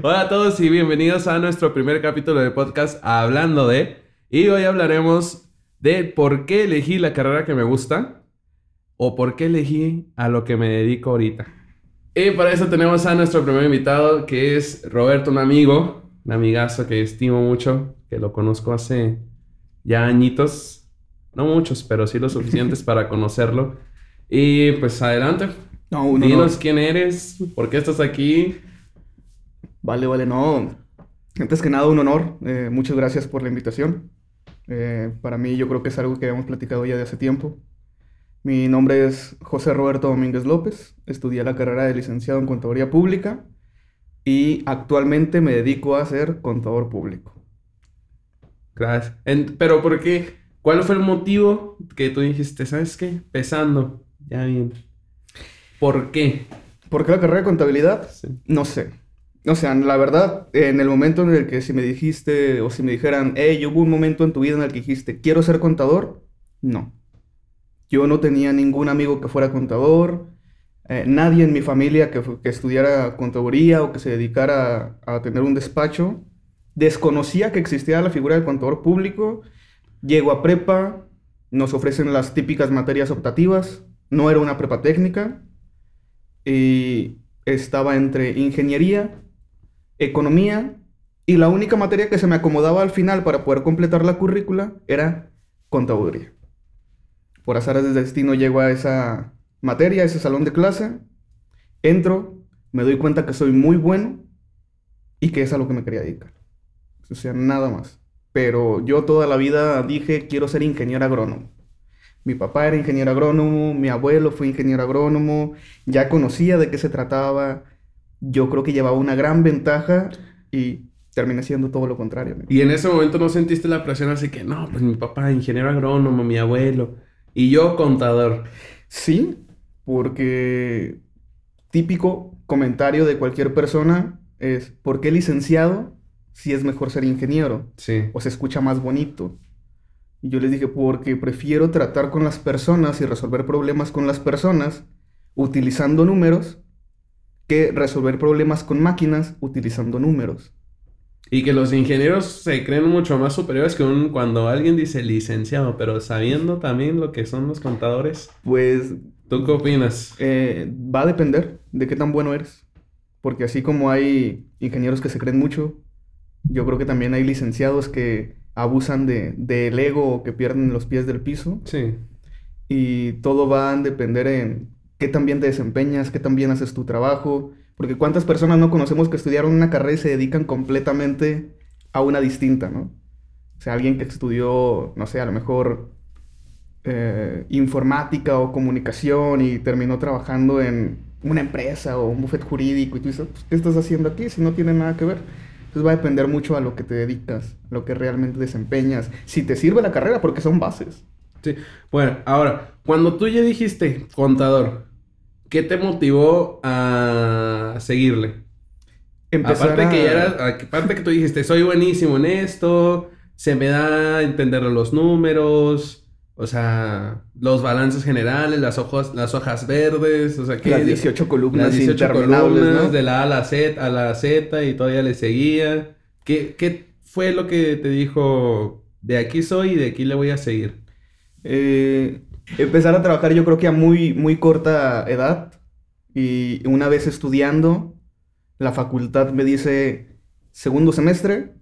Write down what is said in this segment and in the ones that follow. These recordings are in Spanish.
Hola a todos y bienvenidos a nuestro primer capítulo de podcast Hablando de. Y hoy hablaremos de por qué elegí la carrera que me gusta o por qué elegí a lo que me dedico ahorita. Y para eso tenemos a nuestro primer invitado que es Roberto, un amigo, un amigazo que estimo mucho, que lo conozco hace ya añitos. No muchos, pero sí lo suficientes para conocerlo. Y pues adelante. No, uno Dinos no. quién eres, por qué estás aquí. Vale, vale, no. Antes que nada, un honor. Eh, muchas gracias por la invitación. Eh, para mí, yo creo que es algo que habíamos platicado ya de hace tiempo. Mi nombre es José Roberto Domínguez López. Estudié la carrera de licenciado en Contaduría Pública y actualmente me dedico a ser contador público. Gracias. En- pero ¿por qué? ¿Cuál fue el motivo que tú dijiste, sabes qué? Pesando. Ya bien. ¿Por qué? ¿Por qué la carrera de contabilidad? Sí. No sé. O sea, la verdad, en el momento en el que si me dijiste o si me dijeran, hey, hubo un momento en tu vida en el que dijiste, quiero ser contador, no. Yo no tenía ningún amigo que fuera contador, eh, nadie en mi familia que, que estudiara contaduría o que se dedicara a, a tener un despacho. Desconocía que existía la figura del contador público. Llego a prepa, nos ofrecen las típicas materias optativas, no era una prepa técnica y estaba entre ingeniería, economía y la única materia que se me acomodaba al final para poder completar la currícula era contaduría. Por azares del destino llego a esa materia, a ese salón de clase, entro, me doy cuenta que soy muy bueno y que es a lo que me quería dedicar. O sea, nada más. Pero yo toda la vida dije, quiero ser ingeniero agrónomo. Mi papá era ingeniero agrónomo, mi abuelo fue ingeniero agrónomo, ya conocía de qué se trataba. Yo creo que llevaba una gran ventaja y terminé siendo todo lo contrario. amigo. Y en ese momento no sentiste la presión así que, no, pues mi papá, ingeniero agrónomo, mi abuelo. Y yo, contador. Sí, porque típico comentario de cualquier persona es, ¿por qué licenciado si es mejor ser ingeniero? Sí. o se escucha más bonito. Y yo les dije, porque prefiero tratar con las personas y resolver problemas con las personas utilizando números que resolver problemas con máquinas utilizando números. Y que los ingenieros se creen mucho más superiores que un, cuando alguien dice licenciado, pero sabiendo también lo que son los contadores. Pues ¿Tú qué opinas? eh, va a depender de qué tan bueno eres. Porque así como hay ingenieros que se creen mucho, yo creo que también hay licenciados que abusan de, del ego o que pierden los pies del piso. Sí. y todo va a depender en qué tan bien te desempeñas, qué tan bien haces tu trabajo, porque cuántas personas no conocemos que estudiaron una carrera y se dedican completamente a una distinta, ¿no? O sea, alguien que estudió, no sé, a lo mejor eh, informática o comunicación y terminó trabajando en una empresa o un bufete jurídico y tú dices, pues, ¿qué estás haciendo aquí si no tiene nada que ver? Entonces va a depender mucho a lo que te dedicas, a lo que realmente desempeñas, si te sirve la carrera, porque son bases. Sí. Bueno, ahora, cuando tú ya dijiste contador, ¿qué te motivó a seguirle? Empezar aparte que ya aparte que tú dijiste, soy buenísimo en esto, se me da a entender los números, o sea, los balances generales, las hojas, las hojas verdes, o sea, que Las 18 columnas las 18 interminables, columnas ¿no? de la A a la Z, a la Z y todavía le seguía. ¿Qué, qué fue lo que te dijo? De aquí soy y de aquí le voy a seguir. Eh, empezar a trabajar yo creo que a muy, muy corta edad. Y una vez estudiando, la facultad me dice, segundo semestre,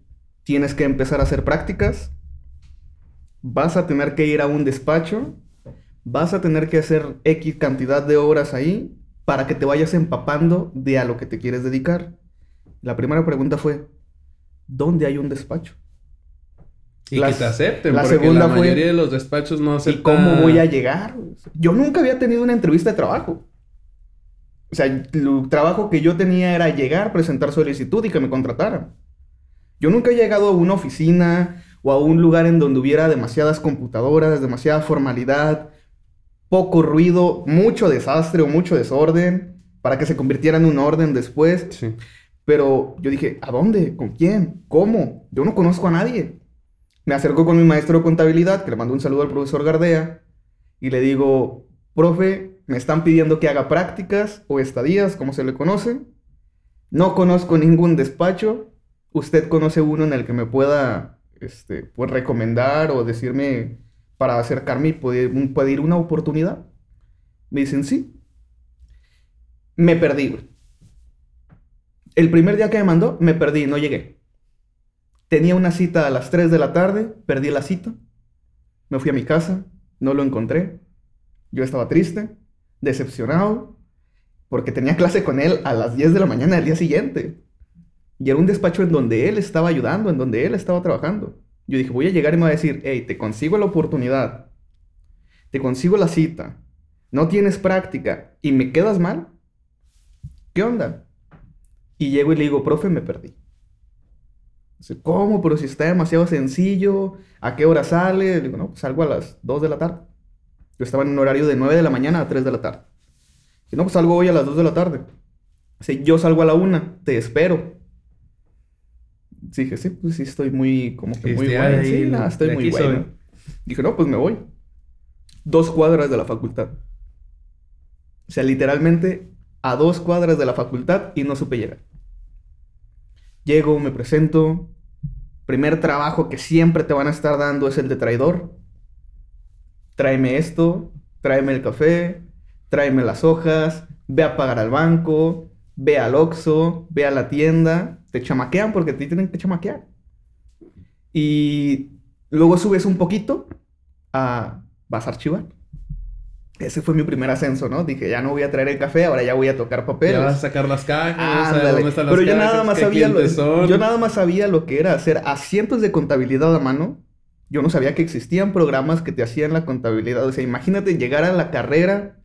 tienes que empezar a hacer prácticas. Vas a tener que ir a un despacho. Vas a tener que hacer X cantidad de horas ahí para que te vayas empapando de a lo que te quieres dedicar. La primera pregunta fue, ¿dónde hay un despacho? Y Las- que te acepten, la porque segunda la fue- mayoría de los despachos no ¿Y aceptan. cómo voy a llegar? Yo nunca había tenido una entrevista de trabajo. O sea, el trabajo que yo tenía era llegar, presentar solicitud y que me contrataran. Yo nunca he llegado a una oficina o a un lugar en donde hubiera demasiadas computadoras, demasiada formalidad, poco ruido, mucho desastre o mucho desorden, para que se convirtiera en un orden después. Sí. Pero yo dije, ¿a dónde? ¿Con quién? ¿Cómo? Yo no conozco a nadie. Me acerco con mi maestro de contabilidad, que le mando un saludo al profesor Gardea, y le digo, profe, me están pidiendo que haga prácticas o estadías, como se le conoce. No conozco ningún despacho. ¿Usted conoce uno en el que me pueda este, pues, recomendar o decirme para acercarme y pedir una oportunidad? Me dicen sí. Me perdí. El primer día que me mandó, me perdí, no llegué. Tenía una cita a las 3 de la tarde, perdí la cita. Me fui a mi casa, no lo encontré. Yo estaba triste, decepcionado, porque tenía clase con él a las 10 de la mañana del día siguiente. Y era un despacho en donde él estaba ayudando, en donde él estaba trabajando. Yo dije, voy a llegar y me va a decir, hey, te consigo la oportunidad, te consigo la cita, no tienes práctica y me quedas mal. ¿Qué onda? Y llego y le digo, profe, me perdí. Dice, ¿cómo? Pero si está demasiado sencillo, ¿a qué hora sale? Le digo, no, pues salgo a las 2 de la tarde. Yo estaba en un horario de 9 de la mañana a 3 de la tarde. Dice, no, pues salgo hoy a las 2 de la tarde. Dice, yo salgo a la 1, te espero. Dije, sí, pues sí, estoy muy, como que muy bueno. Sí, nada, estoy muy bueno. Dije, no, pues me voy. Dos cuadras de la facultad. O sea, literalmente a dos cuadras de la facultad y no supe llegar. Llego, me presento. Primer trabajo que siempre te van a estar dando es el de traidor. Tráeme esto, tráeme el café, tráeme las hojas, ve a pagar al banco, ve al Oxxo, ve a la tienda. Te chamaquean porque te tienen que chamaquear. Y luego subes un poquito a... vas a archivar. Ese fue mi primer ascenso, ¿no? Dije, ya no voy a traer el café, ahora ya voy a tocar papel. Ya vas a sacar las cajas, ¿dónde están las Pero yo nada más sabía lo, yo nada más sabía lo que era hacer asientos de contabilidad a mano. Yo no sabía que existían programas que te hacían la contabilidad. O sea, imagínate llegar a la carrera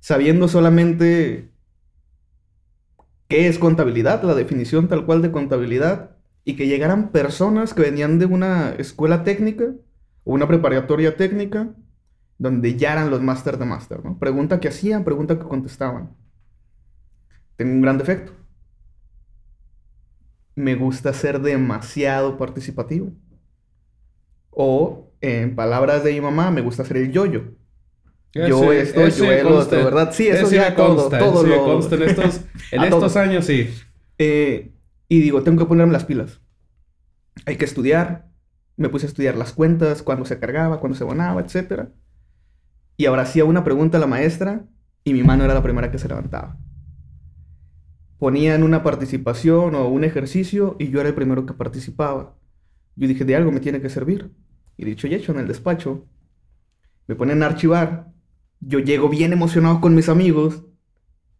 sabiendo solamente qué es contabilidad, la definición tal cual de contabilidad, y que llegaran personas que venían de una escuela técnica o una preparatoria técnica donde ya eran los máster de máster, ¿no? Pregunta que hacían, pregunta que contestaban. Tengo un gran defecto. Me gusta ser demasiado participativo. O, en palabras de mi mamá, me gusta ser el yoyo. yo esto, yo el otro, ¿verdad? Sí, eso, ya consta, todo, lo... consta en estos, en estos años, sí. Eh, y digo, tengo que ponerme las pilas. Hay que estudiar. Me puse a estudiar las cuentas, cuándo se cargaba, cuándo se abonaba, etcétera. Y ahora hacía una pregunta a la maestra y mi mano era la primera que se levantaba. Ponían una participación o un ejercicio y yo era el primero que participaba. Yo dije, de algo me tiene que servir. Y dicho y hecho, en el despacho, me ponen a archivar. Yo llego bien emocionado con mis amigos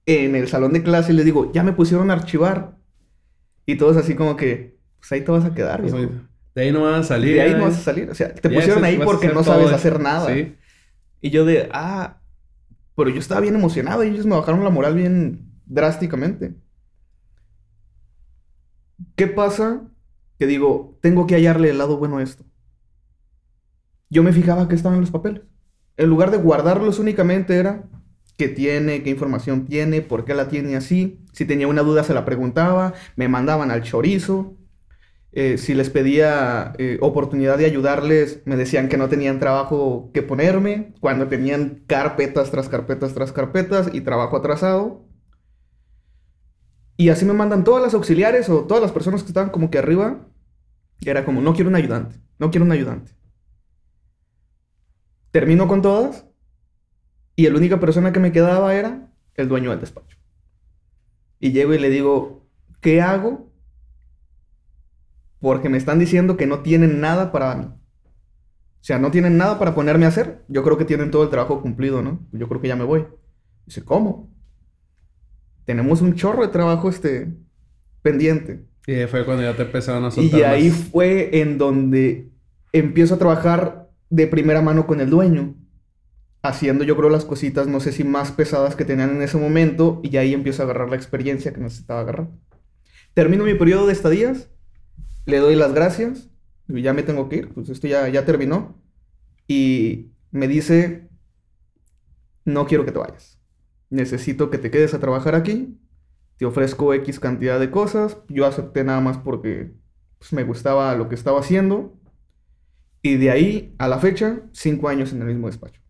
en el salón de clase y les digo, ya me pusieron a archivar. Y todos así como que, pues ahí te vas a quedar. Pues, de ahí no vas a salir. De ahí no vas a salir. O sea, te pusieron ahí porque no sabes hacer nada. ¿Sí? Y yo de, ah, pero yo estaba bien emocionado y ellos me bajaron la moral bien drásticamente. ¿Qué pasa? Que digo, tengo que hallarle el lado bueno a esto. Yo me fijaba que estaban los papeles. En lugar de guardarlos únicamente era qué tiene, qué información tiene, por qué la tiene así. Si tenía una duda se la preguntaba, me mandaban al chorizo. Eh, si les pedía eh, oportunidad de ayudarles, me decían que no tenían trabajo que ponerme, cuando tenían carpetas tras carpetas tras carpetas y trabajo atrasado. Y así me mandan todas las auxiliares o todas las personas que estaban como que arriba. Era como, no quiero un ayudante, no quiero un ayudante. Termino con todas y la única persona que me quedaba era el dueño del despacho. Y llego y le digo, ¿qué hago porque me están diciendo que no tienen nada para mí. O sea, no tienen nada para ponerme a hacer. Yo creo que tienen todo el trabajo cumplido, ¿no? Yo creo que ya me voy. Dice, ¿cómo? Tenemos un chorro de trabajo este pendiente. Y fue cuando ya te empezaron a soltar Y ahí fue en donde empiezo a trabajar de primera mano con el dueño. Haciendo yo creo las cositas, no sé si más pesadas que tenían en ese momento. Y ahí empiezo a agarrar la experiencia que necesitaba agarrar. Termino mi periodo de estadías le doy las gracias, ya me tengo que ir, pues esto ya, ya terminó. Y me dice, no quiero que te vayas. Necesito que te quedes a trabajar aquí. Te ofrezco X cantidad de cosas. Yo acepté nada más porque pues, me gustaba lo que estaba haciendo. Y de ahí a la fecha, cinco años en el mismo despacho.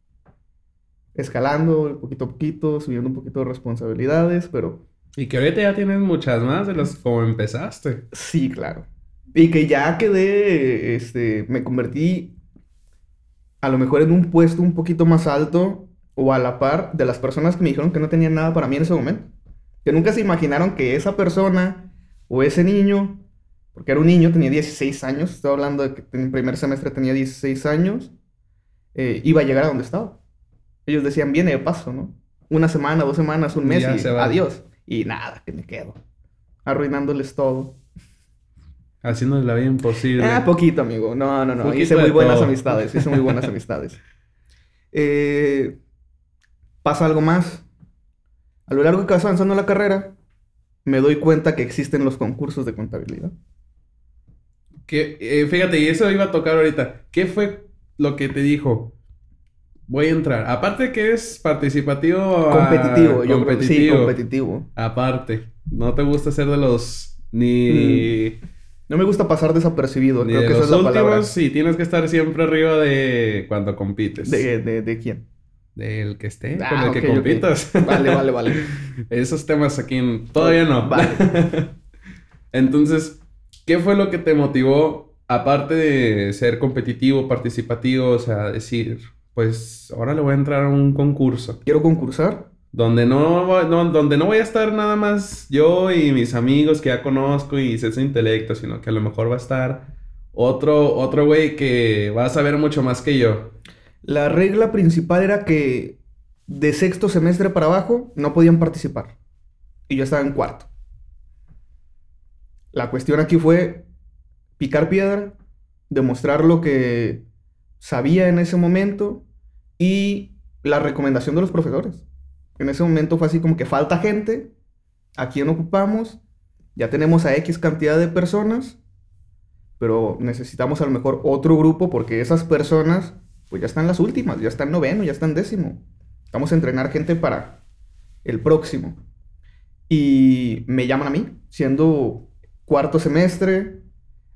Escalando poquito a poquito, subiendo un poquito de responsabilidades, pero Y que ahorita ya tienes muchas más de las como empezaste. Sí, claro. Y que ya quedé, este, me convertí a lo mejor en un puesto un poquito más alto o a la par de las personas que me dijeron que no tenían nada para mí en ese momento. Que nunca se imaginaron que esa persona o ese niño, porque era un niño, tenía 16 años, estoy hablando de que en el primer semestre tenía 16 años, eh, iba a llegar a donde estaba. Ellos decían, viene de paso, ¿no? Una semana, dos semanas, un mes Ya y se va. adiós. Y nada, que me quedo. Arruinándoles todo. Haciéndoles la vida imposible. Ah, poquito, amigo. No, no, no. Hice muy buenas todo. amistades. Hice muy buenas amistades. Eh, pasa algo más. A lo largo que vas avanzando en la carrera, me doy cuenta que existen los concursos de contabilidad. Que, eh, fíjate, y eso iba a tocar ahorita. ¿Qué fue lo que te dijo? Voy a entrar. Aparte que es participativo. a- Competitivo, yo creo que sí, competitivo. competitivo. Aparte, no te gusta ser de los ni, No me gusta pasar desapercibido. creo de que esa los es la palabra. últimos y tienes que estar siempre arriba de cuando compites. ¿De, de, de quién? Del que esté, Ah, con el que compitas. Vale, vale, vale. Esos temas aquí en- todavía no. Vale. Entonces, ¿qué fue lo que te motivó, aparte de ser competitivo, participativo, o sea, decir, pues ahora le voy a entrar a un concurso Quiero concursar. Donde no, no- donde no voy a estar nada más yo y mis amigos que ya conozco y su intelecto, sino que a lo mejor va a estar otro, otro güey que va a saber mucho más que yo. La regla principal era que de sexto semestre para abajo no podían participar. Y yo estaba en cuarto. La cuestión aquí fue picar piedra, demostrar lo que sabía en ese momento y la recomendación de los profesores. En ese momento fue así como que falta gente, ¿a quién ocupamos? Ya tenemos a X cantidad de personas, pero necesitamos a lo mejor otro grupo porque esas personas pues ya están las últimas, ya están noveno, ya están décimo. Vamos a entrenar gente para el próximo. Y me llaman a mí, siendo cuarto semestre,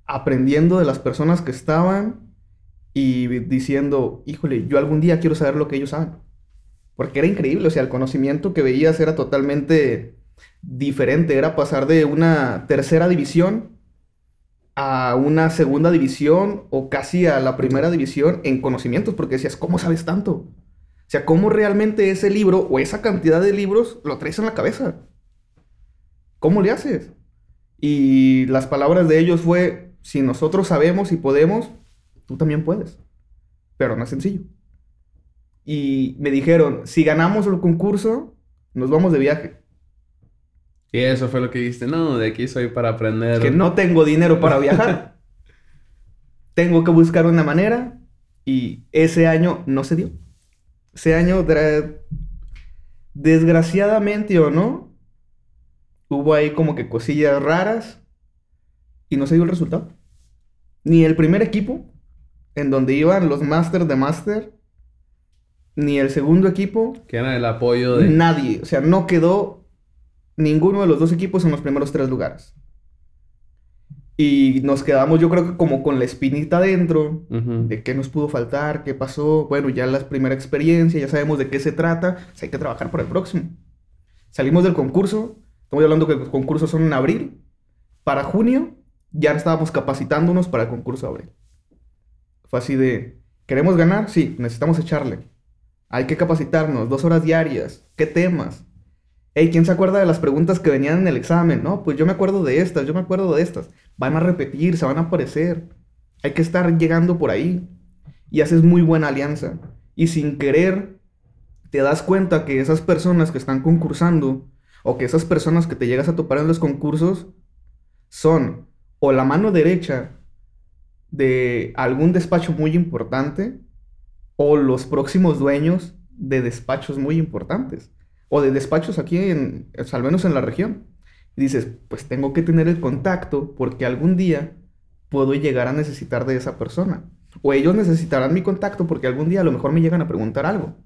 aprendiendo de las personas que estaban y diciendo, híjole, yo algún día quiero saber lo que ellos saben. Porque era increíble, o sea, el conocimiento que veías era totalmente diferente, era pasar de una tercera división a una segunda división o casi a la primera división en conocimientos, porque decías, ¿cómo sabes tanto? O sea, ¿cómo realmente ese libro o esa cantidad de libros lo traes en la cabeza? ¿Cómo le haces? Y las palabras de ellos fue, si nosotros sabemos y podemos, tú también puedes. Pero no es sencillo. Y me dijeron, si ganamos el concurso, nos vamos de viaje. Y eso fue lo que dijiste, no, de aquí soy para aprender. que no tengo dinero para viajar. tengo que buscar una manera y ese año no se dio. Ese año, desgraciadamente o no, hubo ahí como que cosillas raras y no se dio el resultado. Ni el primer equipo, en donde iban los Masters de Master, ni el segundo equipo, Que era el apoyo de... nadie. O sea, no quedó ninguno de los dos equipos en los primeros tres lugares. Y nos quedamos, yo creo que como con la espinita dentro, Ujú. de qué nos pudo faltar, qué pasó. Bueno, ya la primera experiencia, ya sabemos de qué se trata, pues hay que trabajar para el próximo. Salimos del concurso, estamos hablando que los concursos son en abril. Para junio ya estábamos capacitándonos para el concurso de abril. Fue así de, ¿queremos ganar? Sí, necesitamos echarle. Hay que capacitarnos, dos horas diarias. ¿Qué temas? Hey, ¿quién se acuerda de las preguntas que venían en el examen? No, pues yo me acuerdo de estas, yo me acuerdo de estas. Van a repetir, se van a aparecer. Hay que estar llegando por ahí. Y haces muy buena alianza. Y sin querer, te das cuenta que esas personas que están concursando, o que esas personas que te llegas a topar en los concursos, son o la mano derecha de algún despacho muy importante, o los próximos dueños de despachos muy importantes, o de despachos aquí, en, al menos en la región. Dices, pues tengo que tener el contacto porque algún día puedo llegar a necesitar de esa persona. O ellos necesitarán mi contacto porque algún día a lo mejor me llegan a preguntar algo.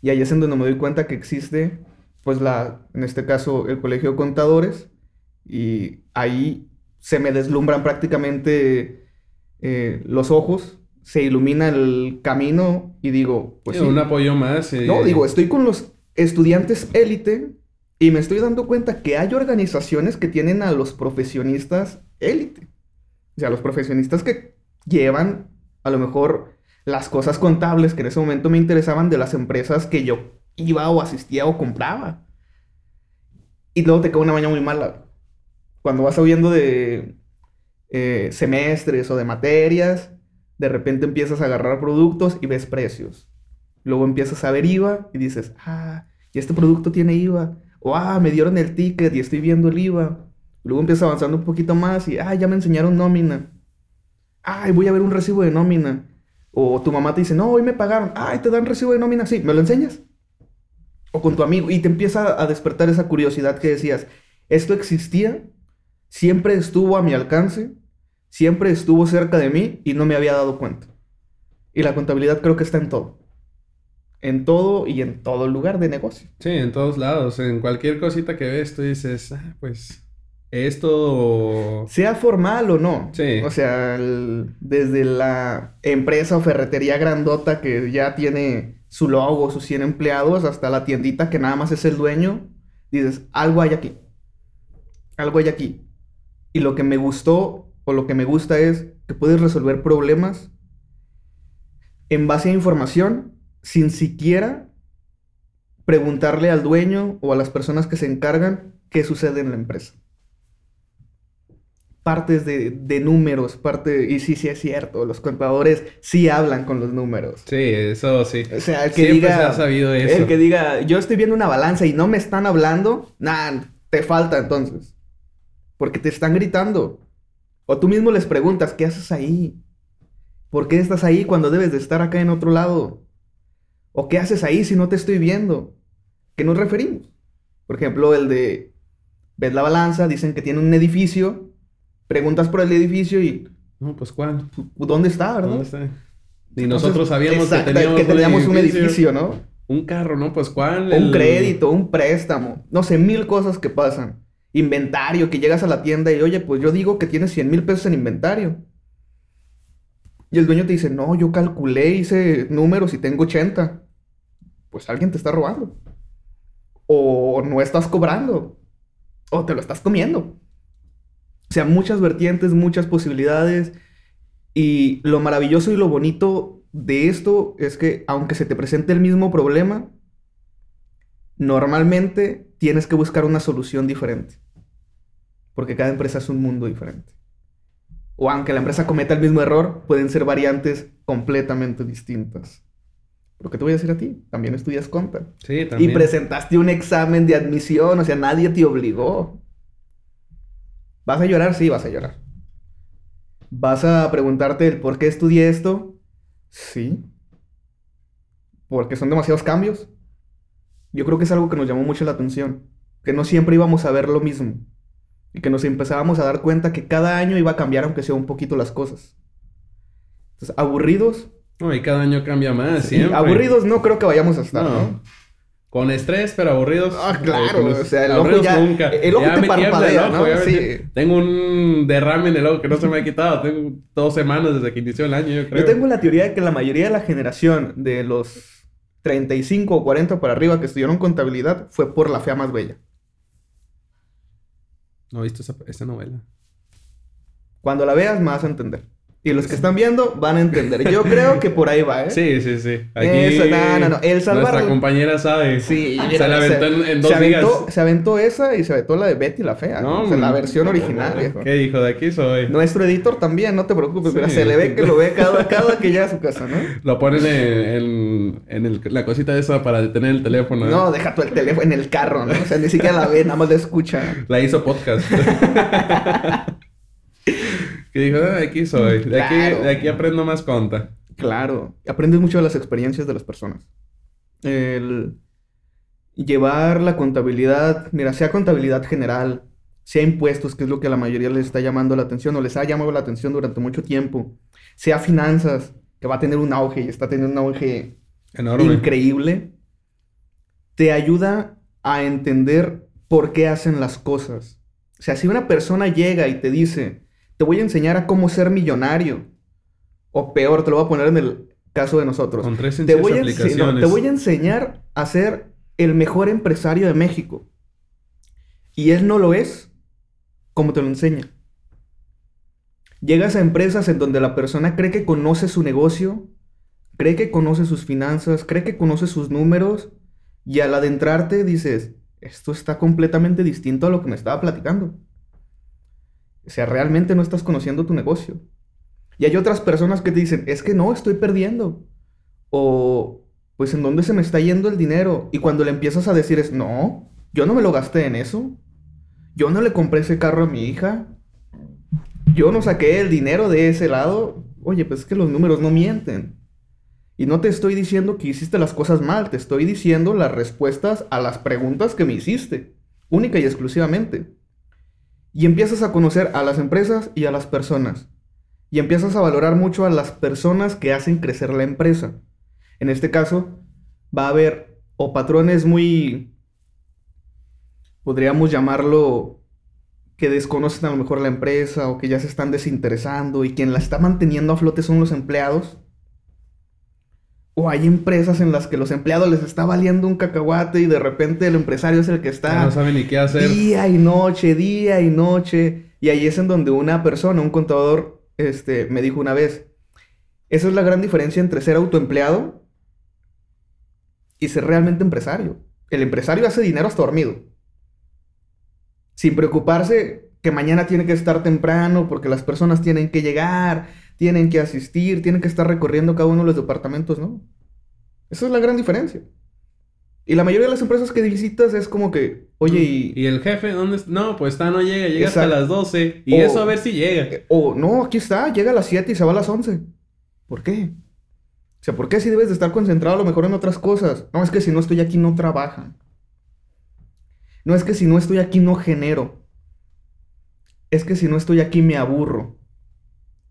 Y ahí es en donde me doy cuenta que existe, pues la, en este caso, el Colegio de Contadores. Y ahí se me deslumbran prácticamente eh, los ojos, se ilumina el camino y digo, pues Sí, sí. un apoyo más. eh, No, digo, estoy con los estudiantes élite Y me estoy dando cuenta que hay organizaciones que tienen a los profesionistas élite. O sea, los profesionistas que llevan a lo mejor las cosas contables que en ese momento me interesaban de las empresas que yo iba o asistía o compraba. Y luego te queda una mañana muy mala. Cuando vas subiendo de eh, semestres o de materias, de repente empiezas a agarrar productos y ves precios. Luego empiezas a ver IVA y dices, ah, y este producto tiene IVA. O, ah, me dieron el ticket y estoy viendo el IVA. Luego empiezas avanzando un poquito más y, ah, ya me enseñaron nómina. Ay, voy a ver un recibo de nómina. O tu mamá te dice, no, hoy me pagaron. Ay, te dan recibo de nómina. Sí, ¿me lo enseñas? O con tu amigo. Y te empieza a despertar esa curiosidad que decías, esto existía, siempre estuvo a mi alcance, siempre estuvo cerca de mí y no me había dado cuenta. Y la contabilidad creo que está en todo. En todo y en todo lugar de negocio. Sí, en todos lados. En cualquier cosita que ves, tú dices, ah, pues esto... Sea formal o no. Sí. O sea, el- desde la empresa o ferretería grandota que ya tiene su logo, sus 100 empleados, hasta la tiendita que nada más es el dueño, dices, algo hay aquí. Algo hay aquí. Y lo que me gustó o lo que me gusta es que puedes resolver problemas en base a información sin siquiera preguntarle al dueño o a las personas que se encargan qué sucede en la empresa partes de, de números, parte, y sí, sí es cierto, los contadores sí hablan con los números. Sí, eso sí. O sea, el que Siempre diga, se ha sabido eso. el que diga, yo estoy viendo una balanza y no me están hablando, nah, te falta entonces. Porque te están gritando. O tú mismo les preguntas, ¿qué haces ahí? ¿Por qué estás ahí cuando debes de estar acá en otro lado? ¿O qué haces ahí si no te estoy viendo? ¿Qué nos referimos? Por ejemplo, el de, ves la balanza, dicen que tiene un edificio, preguntas por el edificio y, No, pues ¿cuál? ¿dónde está, verdad? ¿Dónde está? Entonces, nosotros sabíamos que teníamos, que teníamos un edificio, ¿no? Un carro, ¿no? Pues ¿cuál? Un crédito, un préstamo, no sé, mil cosas que pasan. Inventario, que llegas a la tienda y, oye, pues yo digo que tienes 100 mil pesos en inventario. Y el dueño te dice, no, yo calculé, hice números y tengo 80. Pues alguien te está robando. O no estás cobrando. O te lo estás comiendo. O sea, muchas vertientes, muchas posibilidades. Y lo maravilloso y lo bonito de esto es que aunque se te presente el mismo problema, normalmente tienes que buscar una solución diferente. Porque cada empresa es un mundo diferente. O aunque la empresa cometa el mismo error, pueden ser variantes completamente distintas. Lo que te voy a decir a ti, también estudias conta. Sí, Y también. presentaste un examen de admisión, o sea, nadie te obligó. ¿Vas a llorar? Sí, vas a llorar. ¿Vas a preguntarte el por qué estudié esto? Sí. Porque son demasiados cambios. Yo creo que es algo que nos llamó mucho la atención. Que no siempre íbamos a ver lo mismo. Y que nos empezábamos a dar cuenta que cada año iba a cambiar aunque sea un poquito las cosas. Entonces, aburridos. No, y cada año cambia más, Sí, siempre. aburridos no creo que vayamos a estar, No. ¿no? Con estrés, pero aburridos. Ah, claro, o sea, el ojo ya- nunca. el ojo Ya te me parpadea, ¿no? Sí. Tengo un derrame en el ojo que no se me ha quitado. Tengo dos semanas desde que inició el año, yo creo. Yo tengo la teoría de que la mayoría de la generación de los 35 o 40 para arriba que estudiaron contabilidad fue por la fea más bella. No he visto esa, novela. Cuando la veas, me vas a entender. Y los que están viendo van a entender. Yo creo que por ahí va, ¿eh? Sí, sí, sí. Aquí Eso, no, no, no. El salvar- Nuestra compañera sabe. Sí, Se la aventó en, en dos se aventó, días. se aventó esa y se aventó la de Betty la fea. No, o sea, la versión original, viejo. ¿Qué dijo? De aquí soy. Nuestro editor también, no te preocupes. Sí. Mira, se le ve que lo ve cada, cada que llega a su casa, ¿no? Lo ponen en, en- en el- la cosita esa para detener el teléfono. ¿eh? No, deja tú el teléfono en el carro, ¿no? O sea, ni siquiera la ve, nada más la escucha. La hizo podcast. que dijo, "Ah, de aquí soy. De, aquí, Claro. de aquí aprendo más conta. Claro, aprendes mucho de las experiencias de las personas. El llevar la contabilidad, mira, sea contabilidad general, sea impuestos, que es lo que a la mayoría les está llamando la atención o les ha llamado la atención durante mucho tiempo, sea finanzas, que va a tener un auge y está teniendo un auge Enorme. increíble, te ayuda a entender por qué hacen las cosas. O sea, si una persona llega y te dice, te voy a enseñar a cómo ser millonario, o peor, te lo voy a poner en el caso de nosotros. Con tres Te voy, no, te voy a enseñar a ser el mejor empresario de México. y él no lo es como te lo enseña. Llegas a empresas en donde la persona cree que conoce su negocio, cree que conoce sus finanzas, cree que conoce sus números y al adentrarte dices, esto está completamente distinto a lo que me estaba platicando. O sea, realmente no estás conociendo tu negocio. Y hay otras personas que te dicen, es que no, estoy perdiendo. O, pues, ¿en dónde se me está yendo el dinero? Y cuando le empiezas a decir es, no, yo no me lo gasté en eso. Yo no le compré ese carro a mi hija. Yo no saqué el dinero de ese lado. Oye, pues es que los números no mienten. Y no te estoy diciendo que hiciste las cosas mal, te estoy diciendo las respuestas a las preguntas que me hiciste, única y exclusivamente. Y empiezas a conocer a las empresas y a las personas. Y empiezas a valorar mucho a las personas que hacen crecer la empresa. En este caso, va a haber o patrones muy, podríamos llamarlo, que desconocen a lo mejor la empresa o que ya se están desinteresando y quien la está manteniendo a flote son los empleados. O hay empresas en las que los empleados les está valiendo un cacahuate y de repente el empresario es el que está... no sabe ni qué hacer. Día y noche, día y noche. Y ahí es en donde una persona, un contador, este, me dijo una vez, esa es la gran diferencia entre ser autoempleado y ser realmente empresario. El empresario hace dinero hasta dormido. Sin preocuparse que mañana tiene que estar temprano porque las personas tienen que llegar, tienen que asistir, tienen que estar recorriendo cada uno de los departamentos, ¿no? Esa es la gran diferencia. Y la mayoría de las empresas que visitas es como que, oye, y... ¿Y el jefe dónde está? No, pues está, no llega, llega hasta las 12. Y eso a ver si llega. O no, aquí está, llega a las 7 y se va a las 11. ¿Por qué? O sea, ¿por qué si debes de estar concentrado a lo mejor en otras cosas? No, es que si no estoy aquí no trabajan. No es que si no estoy aquí no genero. Es que si no estoy aquí me aburro.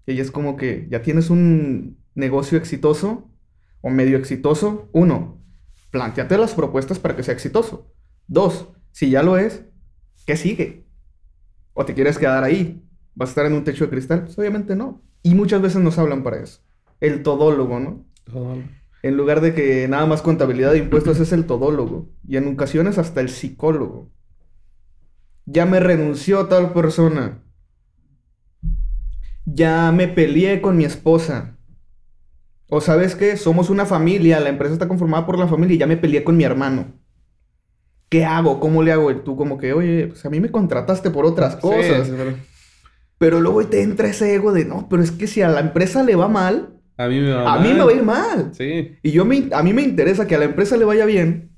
Y es como que ya tienes un negocio exitoso o medio exitoso. Uno, planteate las propuestas para que sea exitoso. Dos, si ya lo es, ¿qué sigue? ¿O te quieres quedar ahí? ¿Vas a estar en un techo de cristal? Pues obviamente no. Y muchas veces nos hablan para eso. El todólogo, ¿no? Todólogo. En lugar de que nada más contabilidad de impuestos es el todólogo. Y en ocasiones hasta el psicólogo. Ya me renunció tal persona ya me peleé con mi esposa. O sabes qué, somos una familia, la empresa está conformada por la familia y ya me peleé con mi hermano. ¿Qué hago? ¿Cómo le hago? Y tú como que, oye, pues a mí me contrataste por otras cosas. pero... luego te entra ese ego de, no, pero es que si a la empresa le va mal, a mí me va, a mal. Mí me va a ir mal. Sí. Y yo me, a mí me interesa que a la empresa le vaya bien.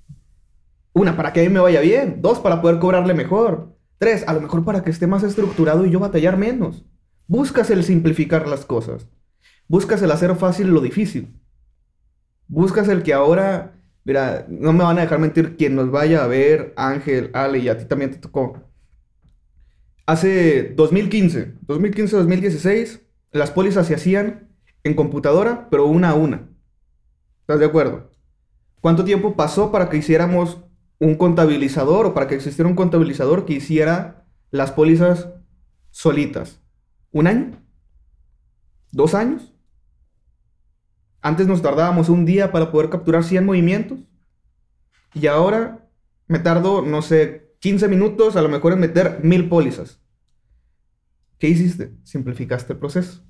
Una, para que a mí me vaya bien. Dos, para poder cobrarle mejor. Tres, a lo mejor para que esté más estructurado y yo batallar menos. Buscas el simplificar las cosas. Buscas el hacer fácil lo difícil. Buscas el que ahora, mira, no me van a dejar mentir quien nos vaya a ver, Ángel, Ale, y a ti también te tocó. Hace 2015, 2015-2016, las pólizas se hacían en computadora, pero una a una. ¿Estás de acuerdo? ¿Cuánto tiempo pasó para que hiciéramos un contabilizador o para que existiera un contabilizador que hiciera las pólizas solitas? ¿Un año? ¿Dos años? Antes nos tardábamos un día para poder capturar 100 movimientos. Y ahora me tardo, no sé, 15 minutos a lo mejor en meter mil pólizas. ¿Qué hiciste? Simplificaste el proceso.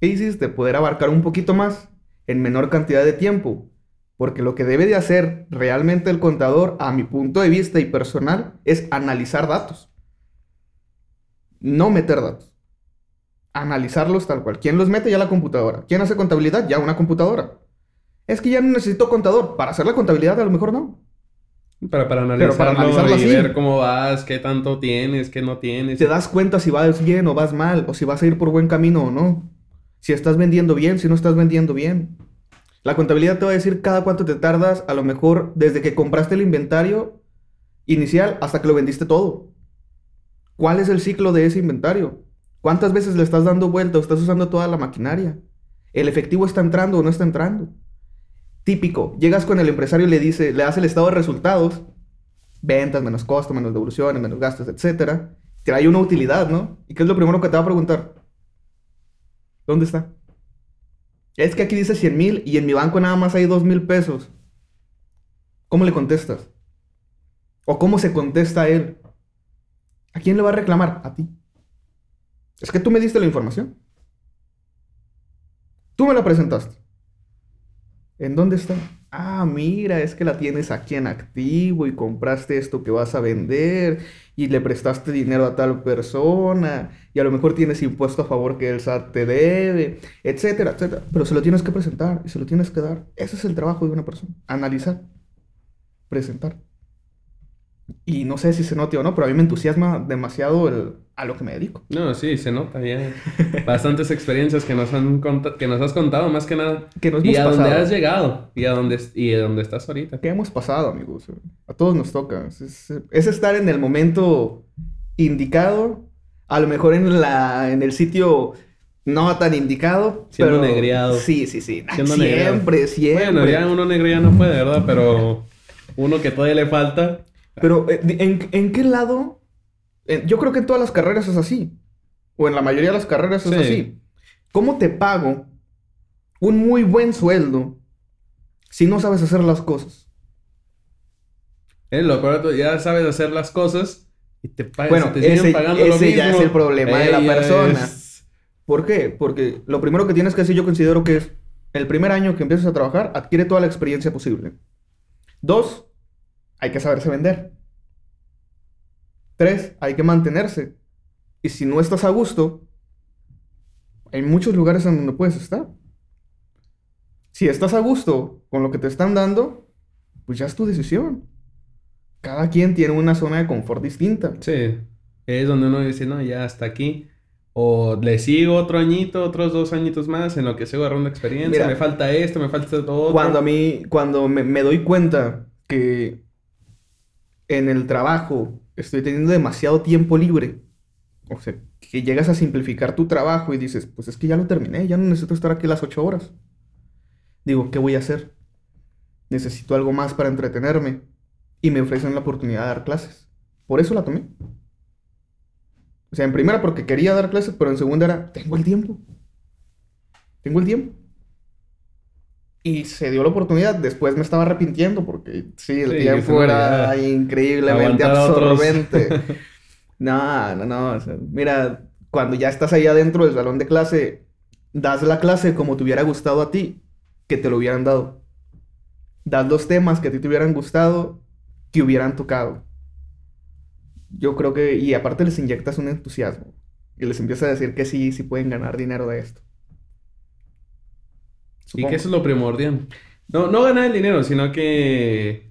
¿Qué hiciste? Poder abarcar un poquito más en menor cantidad de tiempo. Porque lo que debe de hacer realmente el contador, a mi punto de vista y personal, es analizar datos no meter datos. Analizarlos tal cual. ¿Quién los mete? Ya la computadora. ¿Quién hace contabilidad? Ya una computadora. Es que ya no necesito contador. Para hacer la contabilidad a lo mejor no. Para, para analizarlo, para analizarlo y ver cómo vas, qué tanto tienes, qué no tienes. Te das cuenta si vas bien o vas mal, o si vas a ir por buen camino o no. Si estás vendiendo bien, si no estás vendiendo bien. La contabilidad te va a decir cada cuánto te tardas, a lo mejor desde que compraste el inventario inicial hasta que lo vendiste todo. ¿Cuál es el ciclo de ese inventario? ¿Cuántas veces le estás dando vuelta o estás usando toda la maquinaria? ¿El efectivo está entrando o no está entrando? Típico, llegas con el empresario y le dice, le das el estado de resultados, ventas menos costo, menos devoluciones, menos gastos, etc. Trae una utilidad, ¿no? ¿Y qué es lo primero que te va a preguntar? ¿Dónde está? Es que aquí dice 100 mil y en mi banco nada más hay 2 mil pesos. ¿Cómo le contestas? ¿O cómo se contesta a él? ¿A quién le va a reclamar? A ti. Es que tú me diste la información. Tú me la presentaste. ¿En dónde está? Ah, mira, es que la tienes aquí en activo y compraste esto que vas a vender y le prestaste dinero a tal persona y a lo mejor tienes impuesto a favor que el SAT te debe, etcétera, etcétera. Pero se lo tienes que presentar y se lo tienes que dar. Ese es el trabajo de una persona. Analizar, presentar. Y no sé si se note o no, pero a mí me entusiasma demasiado el, a lo que me dedico. No, sí, se nota ya. Bastantes experiencias que nos, han que nos has contado, más que nada. Que nos y hemos a dónde pasado. has llegado. Y a dónde, y a dónde estás ahorita. ¿Qué hemos pasado, amigos? A todos nos toca. Es, es- es estar en el momento indicado, a lo mejor en, la, en el sitio no tan indicado. Siendo pero... negreado. Sí, sí, sí. Siendo siempre, negreado. siempre. Bueno, ya uno negro ya no puede, ¿verdad? Pero uno que todavía le falta. Pero, eh, ¿en, en qué lado? Yo creo que en todas las carreras es así. O en la mayoría de las carreras es Sí. así. ¿Cómo te pago un muy buen sueldo si no sabes hacer las cosas? Es lo tú ya sabes hacer las cosas y te, pagan, Bueno, te ese- pagando lo ese mismo. ya es el problema de la persona. es- ¿Por qué? Porque lo primero que tienes que hacer yo considero que es el primer año que empiezas a trabajar, adquiere toda la experiencia posible. Dos, hay que saberse vender. Tres, hay que mantenerse. Y si no estás a gusto, hay muchos lugares en donde puedes estar. Si estás a gusto con lo que te están dando, pues ya es tu decisión. Cada quien tiene una zona de confort distinta. Sí, es donde uno dice, no, ya hasta aquí. O le sigo otro añito, otros dos añitos más en lo que sigo agarrando experiencia. Mira, me falta esto, me falta otro. Cuando a mí, cuando me, me doy cuenta que en el trabajo estoy teniendo demasiado tiempo libre, o sea, que llegas a simplificar tu trabajo y dices, pues es que ya lo terminé, ya no necesito estar aquí las ocho horas. Digo, ¿qué voy a hacer? Necesito algo más para entretenerme. Y me ofrecen la oportunidad de dar clases. Por eso la tomé. O sea, en primera porque quería dar clases, pero en segunda era, tengo el tiempo. Tengo el tiempo. Y se dio la oportunidad. Después me estaba arrepintiendo porque sí, el Sí, tiempo era increíblemente Aguantar absorbente. No, no, no. o sea, mira, cuando ya estás ahí adentro del salón de clase, das la clase como te hubiera gustado a ti, que te lo hubieran dado. Das los temas que a ti te hubieran gustado, que hubieran tocado. Yo creo que, y aparte les inyectas un entusiasmo. Y les empiezas a decir que sí, sí pueden ganar dinero de esto. Y que eso es lo primordial. No, no ganar el dinero, sino que...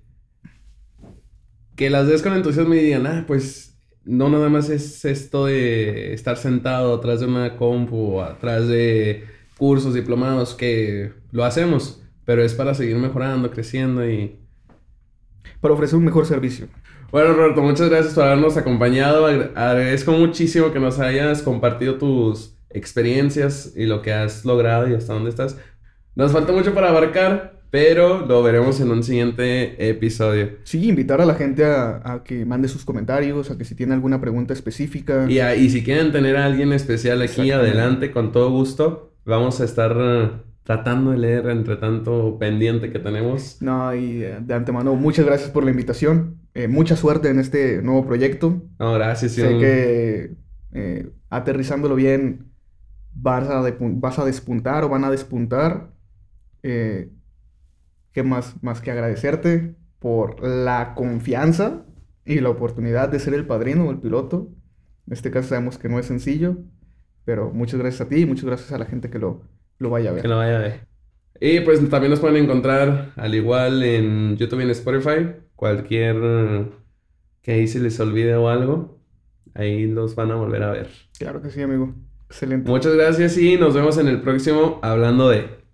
Que las des con entusiasmo y digan, ah, pues... No nada más es esto de estar sentado atrás de una compu o atrás de cursos, diplomados, que lo hacemos, pero es para seguir mejorando, creciendo y... Para ofrecer un mejor servicio. Bueno, Roberto, muchas gracias por habernos acompañado. Agra- Agradezco muchísimo que nos hayas compartido tus experiencias y lo que has logrado y hasta dónde estás. Nos falta mucho para abarcar, pero lo veremos en un siguiente episodio. Sí, invitar a la gente a, a que mande sus comentarios, a que si tiene alguna pregunta específica. Y, a- y si quieren tener a alguien especial aquí adelante, con todo gusto, vamos a estar eh, tratando de leer entre tanto pendiente que tenemos. No, y eh, de antemano, muchas gracias por la invitación. Eh, mucha suerte en este nuevo proyecto. No, gracias. Sé un- que eh, aterrizándolo bien vas a, vas a despuntar o van a despuntar. Eh, ¿qué más, más que agradecerte por la confianza y la oportunidad de ser el padrino o el piloto? En este caso sabemos que no es sencillo, pero muchas gracias a ti y muchas gracias a la gente que lo, lo vaya a ver. Que lo vaya a ver. Y pues también nos pueden encontrar al igual en YouTube y en Spotify. Cualquier que ahí se les olvide o algo, ahí los van a volver a ver. Claro que sí, amigo. Excelente. Muchas gracias y nos vemos en el próximo Hablando de...